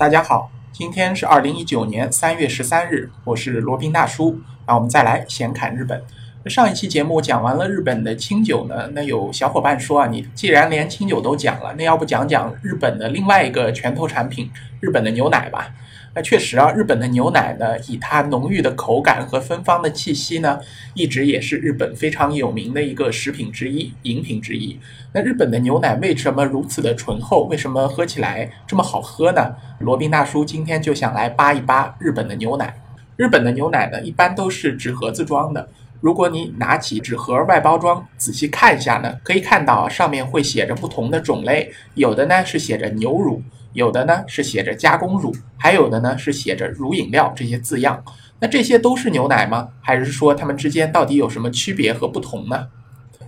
大家好，今天是二零一九年三月十三日，我是罗宾大叔。那我们再来闲侃日本。上一期节目讲完了日本的清酒呢，那有小伙伴说啊，你既然连清酒都讲了，那要不讲讲日本的另外一个拳头产品——日本的牛奶吧？那确实啊，日本的牛奶呢，以它浓郁的口感和芬芳的气息呢，一直也是日本非常有名的一个食品之一、饮品之一。那日本的牛奶为什么如此的醇厚？为什么喝起来这么好喝呢？罗宾大叔今天就想来扒一扒日本的牛奶。日本的牛奶呢，一般都是纸盒子装的。如果你拿起纸盒外包装仔细看一下呢，可以看到上面会写着不同的种类，有的呢是写着牛乳，有的呢是写着加工乳，还有的呢是写着乳饮料这些字样。那这些都是牛奶吗？还是说它们之间到底有什么区别和不同呢？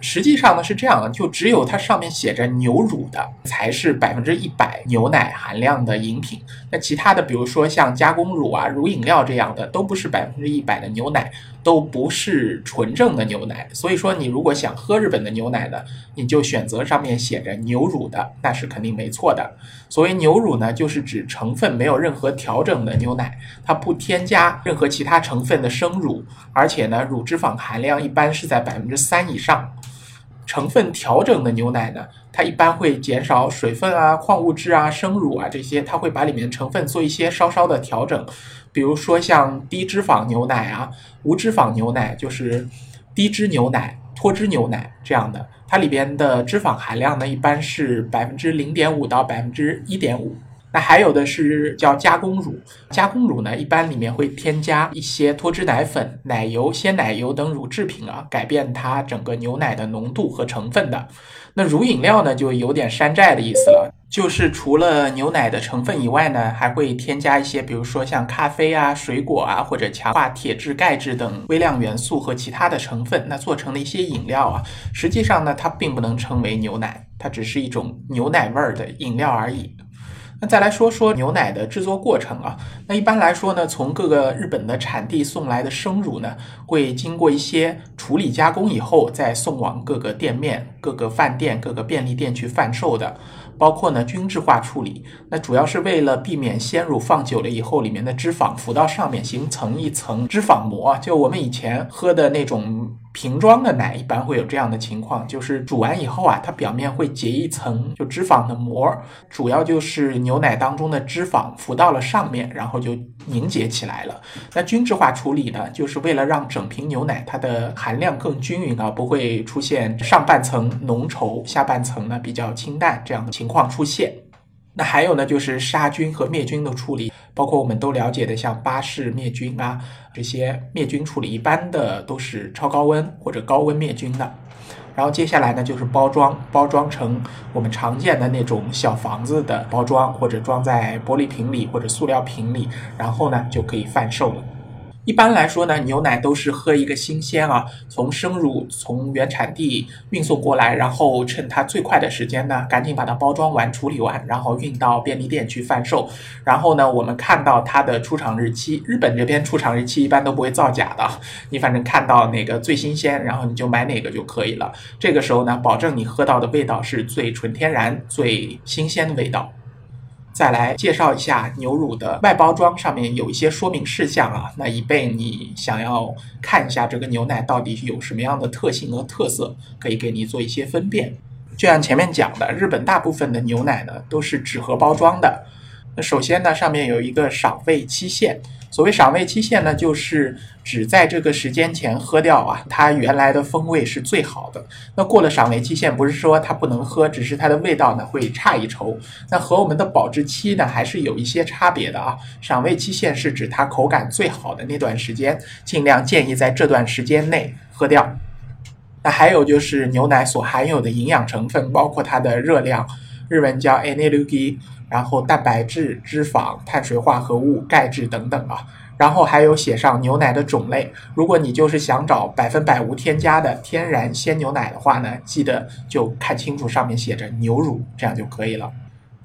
实际上呢是这样的，就只有它上面写着牛乳的才是百分之一百牛奶含量的饮品。那其他的，比如说像加工乳啊、乳饮料这样的，都不是百分之一百的牛奶，都不是纯正的牛奶。所以说，你如果想喝日本的牛奶呢，你就选择上面写着牛乳的，那是肯定没错的。所谓牛乳呢，就是指成分没有任何调整的牛奶，它不添加任何其他成分的生乳，而且呢，乳脂肪含量一般是在百分之三以上。成分调整的牛奶呢，它一般会减少水分啊、矿物质啊、生乳啊这些，它会把里面成分做一些稍稍的调整。比如说像低脂肪牛奶啊、无脂肪牛奶，就是低脂牛奶、脱脂牛奶这样的，它里边的脂肪含量呢一般是百分之零点五到百分之一点五。那还有的是叫加工乳，加工乳呢，一般里面会添加一些脱脂奶粉、奶油、鲜奶油等乳制品啊，改变它整个牛奶的浓度和成分的。那乳饮料呢，就有点山寨的意思了，就是除了牛奶的成分以外呢，还会添加一些，比如说像咖啡啊、水果啊，或者强化铁质、钙质等微量元素和其他的成分，那做成的一些饮料啊，实际上呢，它并不能称为牛奶，它只是一种牛奶味儿的饮料而已。那再来说说牛奶的制作过程啊，那一般来说呢，从各个日本的产地送来的生乳呢，会经过一些处理加工以后，再送往各个店面、各个饭店、各个便利店去贩售的，包括呢均质化处理，那主要是为了避免鲜乳放久了以后，里面的脂肪浮到上面，形成一层脂肪膜，就我们以前喝的那种。瓶装的奶一般会有这样的情况，就是煮完以后啊，它表面会结一层就脂肪的膜，主要就是牛奶当中的脂肪浮到了上面，然后就凝结起来了。那均质化处理呢，就是为了让整瓶牛奶它的含量更均匀啊，不会出现上半层浓稠，下半层呢比较清淡这样的情况出现。那还有呢，就是杀菌和灭菌的处理，包括我们都了解的，像巴氏灭菌啊，这些灭菌处理一般的都是超高温或者高温灭菌的。然后接下来呢，就是包装，包装成我们常见的那种小房子的包装，或者装在玻璃瓶里或者塑料瓶里，然后呢就可以贩售了。一般来说呢，牛奶都是喝一个新鲜啊，从生乳从原产地运送过来，然后趁它最快的时间呢，赶紧把它包装完、处理完，然后运到便利店去贩售。然后呢，我们看到它的出厂日期，日本这边出厂日期一般都不会造假的，你反正看到哪个最新鲜，然后你就买哪个就可以了。这个时候呢，保证你喝到的味道是最纯天然、最新鲜的味道。再来介绍一下牛乳的外包装，上面有一些说明事项啊，那以备你想要看一下这个牛奶到底有什么样的特性和特色，可以给你做一些分辨。就像前面讲的，日本大部分的牛奶呢都是纸盒包装的。那首先呢，上面有一个赏味期限。所谓赏味期限呢，就是只在这个时间前喝掉啊，它原来的风味是最好的。那过了赏味期限，不是说它不能喝，只是它的味道呢会差一筹。那和我们的保质期呢还是有一些差别的啊。赏味期限是指它口感最好的那段时间，尽量建议在这段时间内喝掉。那还有就是牛奶所含有的营养成分，包括它的热量，日文叫 energy。然后蛋白质、脂肪、碳水化合物、钙质等等啊，然后还有写上牛奶的种类。如果你就是想找百分百无添加的天然鲜牛奶的话呢，记得就看清楚上面写着牛乳，这样就可以了。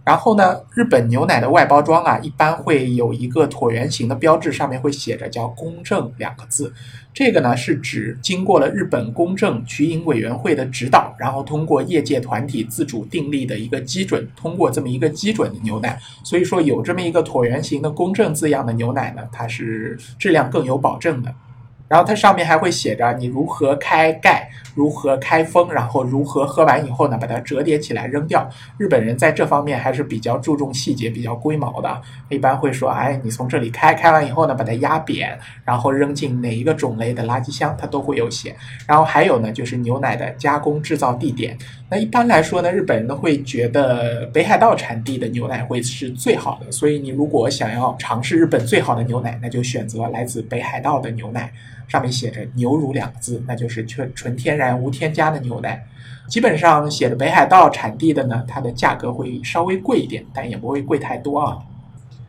然后呢，日本牛奶的外包装啊，一般会有一个椭圆形的标志，上面会写着叫“公正”两个字。这个呢是指经过了日本公正取饮委员会的指导，然后通过业界团体自主订立的一个基准，通过这么一个基准的牛奶，所以说有这么一个椭圆形的“公正”字样的牛奶呢，它是质量更有保证的。然后它上面还会写着你如何开盖，如何开封，然后如何喝完以后呢，把它折叠起来扔掉。日本人在这方面还是比较注重细节、比较龟毛的。一般会说，哎，你从这里开，开完以后呢，把它压扁，然后扔进哪一个种类的垃圾箱，它都会有写。然后还有呢，就是牛奶的加工制造地点。那一般来说呢，日本人呢会觉得北海道产地的牛奶会是最好的。所以你如果想要尝试日本最好的牛奶，那就选择来自北海道的牛奶。上面写着“牛乳”两个字，那就是纯纯天然无添加的牛奶。基本上写着北海道产地的呢，它的价格会稍微贵一点，但也不会贵太多啊。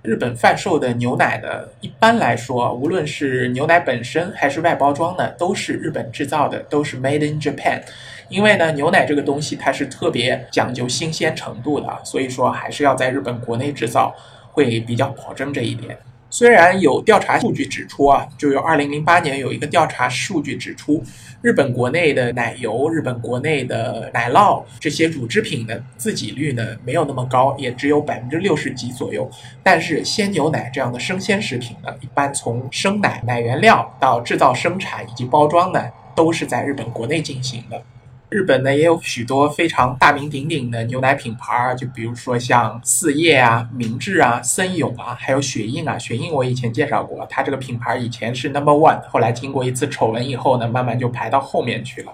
日本贩售的牛奶呢，一般来说，无论是牛奶本身还是外包装呢，都是日本制造的，都是 Made in Japan。因为呢，牛奶这个东西它是特别讲究新鲜程度的，所以说还是要在日本国内制造，会比较保证这一点。虽然有调查数据指出啊，就有二零零八年有一个调查数据指出，日本国内的奶油、日本国内的奶酪这些乳制品的自给率呢没有那么高，也只有百分之六十几左右。但是鲜牛奶这样的生鲜食品呢，一般从生奶、奶原料到制造、生产以及包装呢，都是在日本国内进行的。日本呢也有许多非常大名鼎鼎的牛奶品牌儿，就比如说像四叶啊、明治啊、森永啊，还有雪印啊。雪印我以前介绍过，它这个品牌以前是 number one，后来经过一次丑闻以后呢，慢慢就排到后面去了。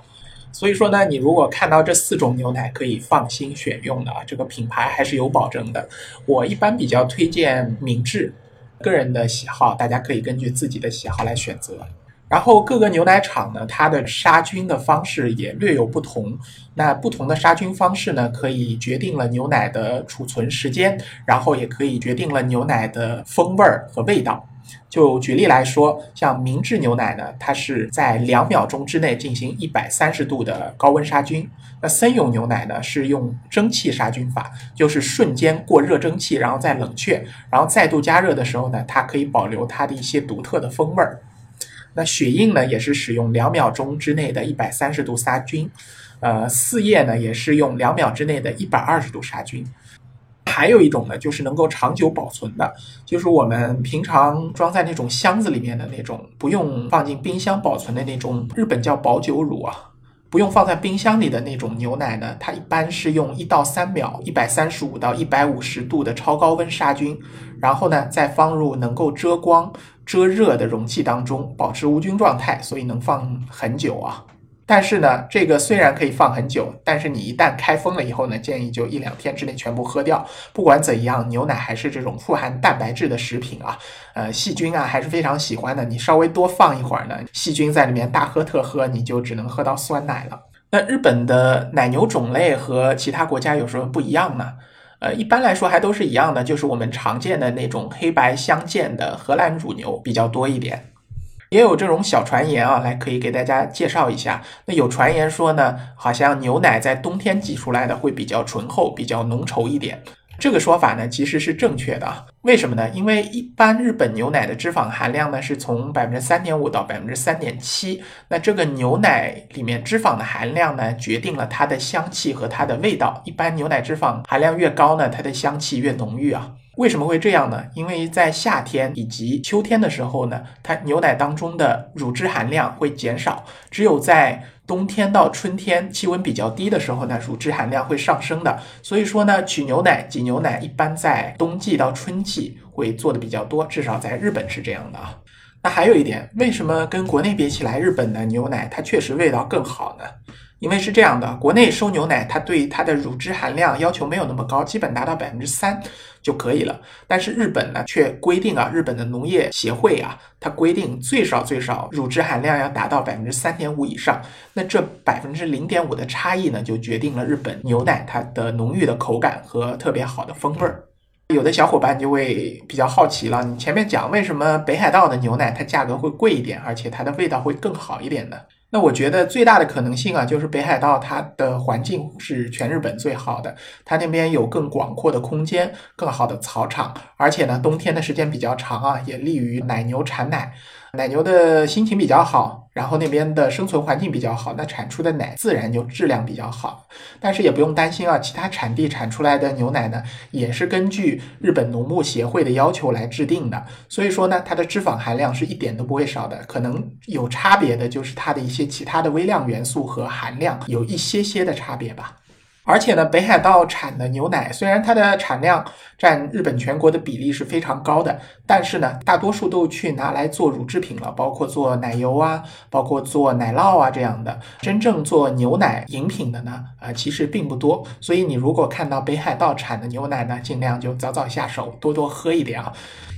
所以说呢，你如果看到这四种牛奶可以放心选用的啊，这个品牌还是有保证的。我一般比较推荐明治，个人的喜好，大家可以根据自己的喜好来选择。然后各个牛奶厂呢，它的杀菌的方式也略有不同。那不同的杀菌方式呢，可以决定了牛奶的储存时间，然后也可以决定了牛奶的风味儿和味道。就举例来说，像明治牛奶呢，它是在两秒钟之内进行一百三十度的高温杀菌。那森永牛奶呢，是用蒸汽杀菌法，就是瞬间过热蒸汽，然后再冷却，然后再度加热的时候呢，它可以保留它的一些独特的风味儿。那血印呢，也是使用两秒钟之内的一百三十度杀菌，呃，四叶呢也是用两秒之内的一百二十度杀菌。还有一种呢，就是能够长久保存的，就是我们平常装在那种箱子里面的那种，不用放进冰箱保存的那种，日本叫保酒乳啊。不用放在冰箱里的那种牛奶呢，它一般是用一到三秒，一百三十五到一百五十度的超高温杀菌，然后呢再放入能够遮光、遮热的容器当中，保持无菌状态，所以能放很久啊。但是呢，这个虽然可以放很久，但是你一旦开封了以后呢，建议就一两天之内全部喝掉。不管怎样，牛奶还是这种富含蛋白质的食品啊，呃，细菌啊还是非常喜欢的。你稍微多放一会儿呢，细菌在里面大喝特喝，你就只能喝到酸奶了。那日本的奶牛种类和其他国家有什么不一样呢？呃，一般来说还都是一样的，就是我们常见的那种黑白相间的荷兰乳牛比较多一点。也有这种小传言啊，来可以给大家介绍一下。那有传言说呢，好像牛奶在冬天挤出来的会比较醇厚、比较浓稠一点。这个说法呢，其实是正确的。为什么呢？因为一般日本牛奶的脂肪含量呢，是从百分之三点五到百分之三点七。那这个牛奶里面脂肪的含量呢，决定了它的香气和它的味道。一般牛奶脂肪含量越高呢，它的香气越浓郁啊。为什么会这样呢？因为在夏天以及秋天的时候呢，它牛奶当中的乳汁含量会减少，只有在冬天到春天气温比较低的时候呢，乳汁含量会上升的。所以说呢，取牛奶、挤牛奶一般在冬季到春季会做的比较多，至少在日本是这样的啊。那还有一点，为什么跟国内比起来，日本的牛奶它确实味道更好呢？因为是这样的，国内收牛奶，它对它的乳汁含量要求没有那么高，基本达到百分之三就可以了。但是日本呢，却规定啊，日本的农业协会啊，它规定最少最少乳汁含量要达到百分之三点五以上。那这百分之零点五的差异呢，就决定了日本牛奶它的浓郁的口感和特别好的风味儿。有的小伙伴就会比较好奇了，你前面讲为什么北海道的牛奶它价格会贵一点，而且它的味道会更好一点呢？那我觉得最大的可能性啊，就是北海道它的环境是全日本最好的，它那边有更广阔的空间、更好的草场，而且呢，冬天的时间比较长啊，也利于奶牛产奶。奶牛的心情比较好，然后那边的生存环境比较好，那产出的奶自然就质量比较好。但是也不用担心啊，其他产地产出来的牛奶呢，也是根据日本农牧协会的要求来制定的。所以说呢，它的脂肪含量是一点都不会少的。可能有差别的就是它的一些其他的微量元素和含量有一些些的差别吧。而且呢，北海道产的牛奶虽然它的产量占日本全国的比例是非常高的，但是呢，大多数都去拿来做乳制品了，包括做奶油啊，包括做奶酪啊这样的。真正做牛奶饮品的呢，啊，其实并不多。所以你如果看到北海道产的牛奶呢，尽量就早早下手，多多喝一点啊。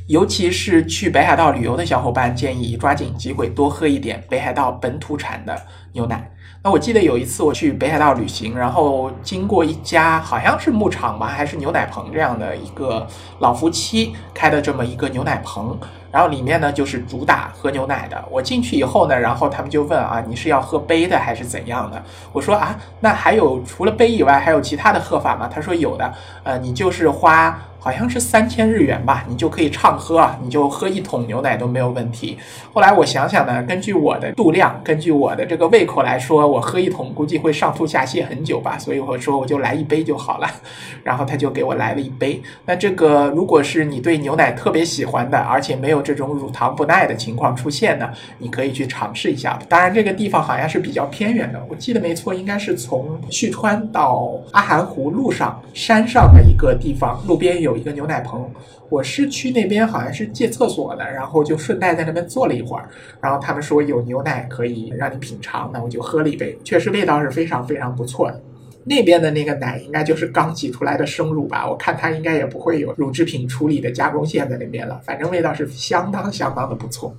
尤其是去北海道旅游的小伙伴，建议抓紧机会多喝一点北海道本土产的牛奶。那我记得有一次我去北海道旅行，然后经过一家好像是牧场吧，还是牛奶棚这样的一个老夫妻开的这么一个牛奶棚，然后里面呢就是主打喝牛奶的。我进去以后呢，然后他们就问啊，你是要喝杯的还是怎样的？我说啊，那还有除了杯以外，还有其他的喝法吗？他说有的，呃，你就是花。好像是三千日元吧，你就可以畅喝啊，你就喝一桶牛奶都没有问题。后来我想想呢，根据我的度量，根据我的这个胃口来说，我喝一桶估计会上吐下泻很久吧，所以我说我就来一杯就好了。然后他就给我来了一杯。那这个如果是你对牛奶特别喜欢的，而且没有这种乳糖不耐的情况出现呢，你可以去尝试一下。当然这个地方好像是比较偏远的，我记得没错，应该是从旭川到阿寒湖路上山上的一个地方，路边有。有一个牛奶棚，我是去那边好像是借厕所的，然后就顺带在那边坐了一会儿，然后他们说有牛奶可以让你品尝，那我就喝了一杯，确实味道是非常非常不错的。那边的那个奶应该就是刚挤出来的生乳吧，我看它应该也不会有乳制品处理的加工线在那边了，反正味道是相当相当的不错。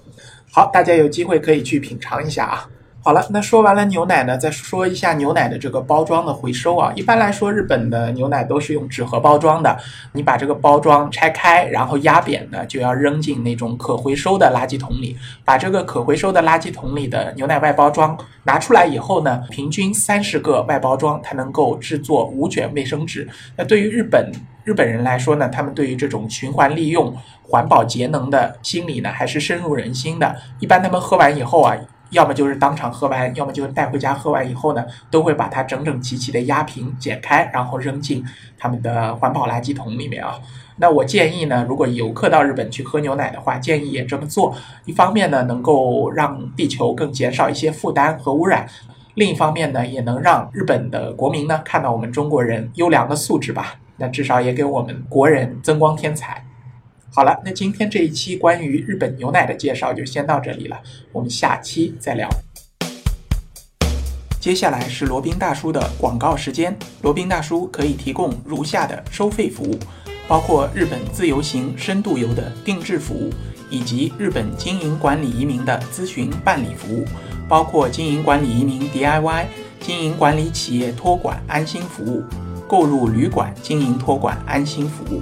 好，大家有机会可以去品尝一下啊。好了，那说完了牛奶呢，再说一下牛奶的这个包装的回收啊。一般来说，日本的牛奶都是用纸盒包装的。你把这个包装拆开，然后压扁呢，就要扔进那种可回收的垃圾桶里。把这个可回收的垃圾桶里的牛奶外包装拿出来以后呢，平均三十个外包装才能够制作五卷卫生纸。那对于日本日本人来说呢，他们对于这种循环利用、环保节能的心理呢，还是深入人心的。一般他们喝完以后啊。要么就是当场喝完，要么就是带回家喝完以后呢，都会把它整整齐齐的压平、剪开，然后扔进他们的环保垃圾桶里面啊。那我建议呢，如果游客到日本去喝牛奶的话，建议也这么做。一方面呢，能够让地球更减少一些负担和污染；另一方面呢，也能让日本的国民呢看到我们中国人优良的素质吧。那至少也给我们国人增光添彩。好了，那今天这一期关于日本牛奶的介绍就先到这里了，我们下期再聊。接下来是罗宾大叔的广告时间，罗宾大叔可以提供如下的收费服务，包括日本自由行、深度游的定制服务，以及日本经营管理移民的咨询办理服务，包括经营管理移民 DIY、经营管理企业托管安心服务、购入旅馆经营托管安心服务。